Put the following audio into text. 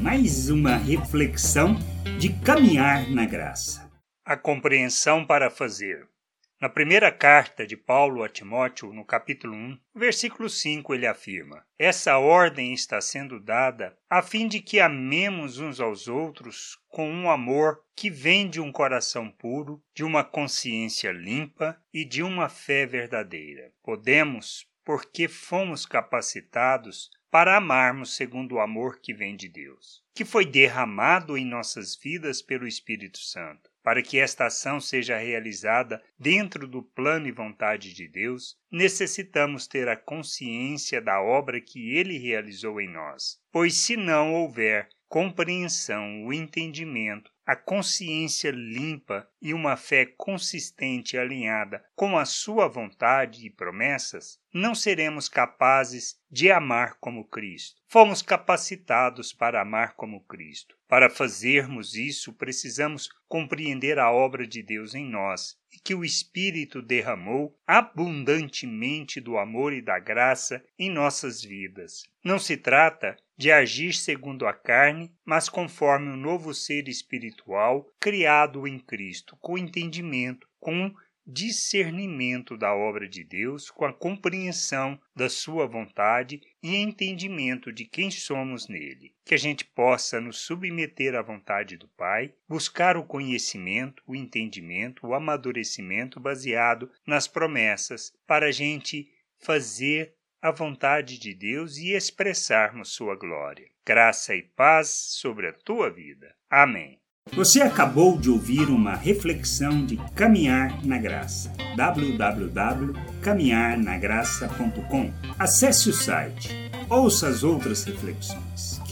mais uma reflexão de caminhar na graça. A compreensão para fazer. Na primeira carta de Paulo a Timóteo, no capítulo 1, versículo 5, ele afirma: Essa ordem está sendo dada a fim de que amemos uns aos outros com um amor que vem de um coração puro, de uma consciência limpa e de uma fé verdadeira. Podemos, porque fomos capacitados para amarmos segundo o amor que vem de Deus, que foi derramado em nossas vidas pelo Espírito Santo. Para que esta ação seja realizada dentro do plano e vontade de Deus, necessitamos ter a consciência da obra que ele realizou em nós. Pois se não houver compreensão, o entendimento, a consciência limpa e uma fé consistente alinhada com a sua vontade e promessas, não seremos capazes de amar como Cristo. Fomos capacitados para amar como Cristo. Para fazermos isso, precisamos compreender a obra de Deus em nós e que o Espírito derramou abundantemente do amor e da graça em nossas vidas. Não se trata de agir segundo a carne, mas conforme o novo ser espiritual criado em Cristo, com entendimento, com discernimento da obra de Deus, com a compreensão da sua vontade e entendimento de quem somos nele. Que a gente possa nos submeter à vontade do Pai, buscar o conhecimento, o entendimento, o amadurecimento baseado nas promessas, para a gente fazer a vontade de Deus e expressarmos sua glória. Graça e paz sobre a tua vida. Amém. Você acabou de ouvir uma reflexão de Caminhar na Graça. www.caminharnagraça.com. Acesse o site. Ouça as outras reflexões.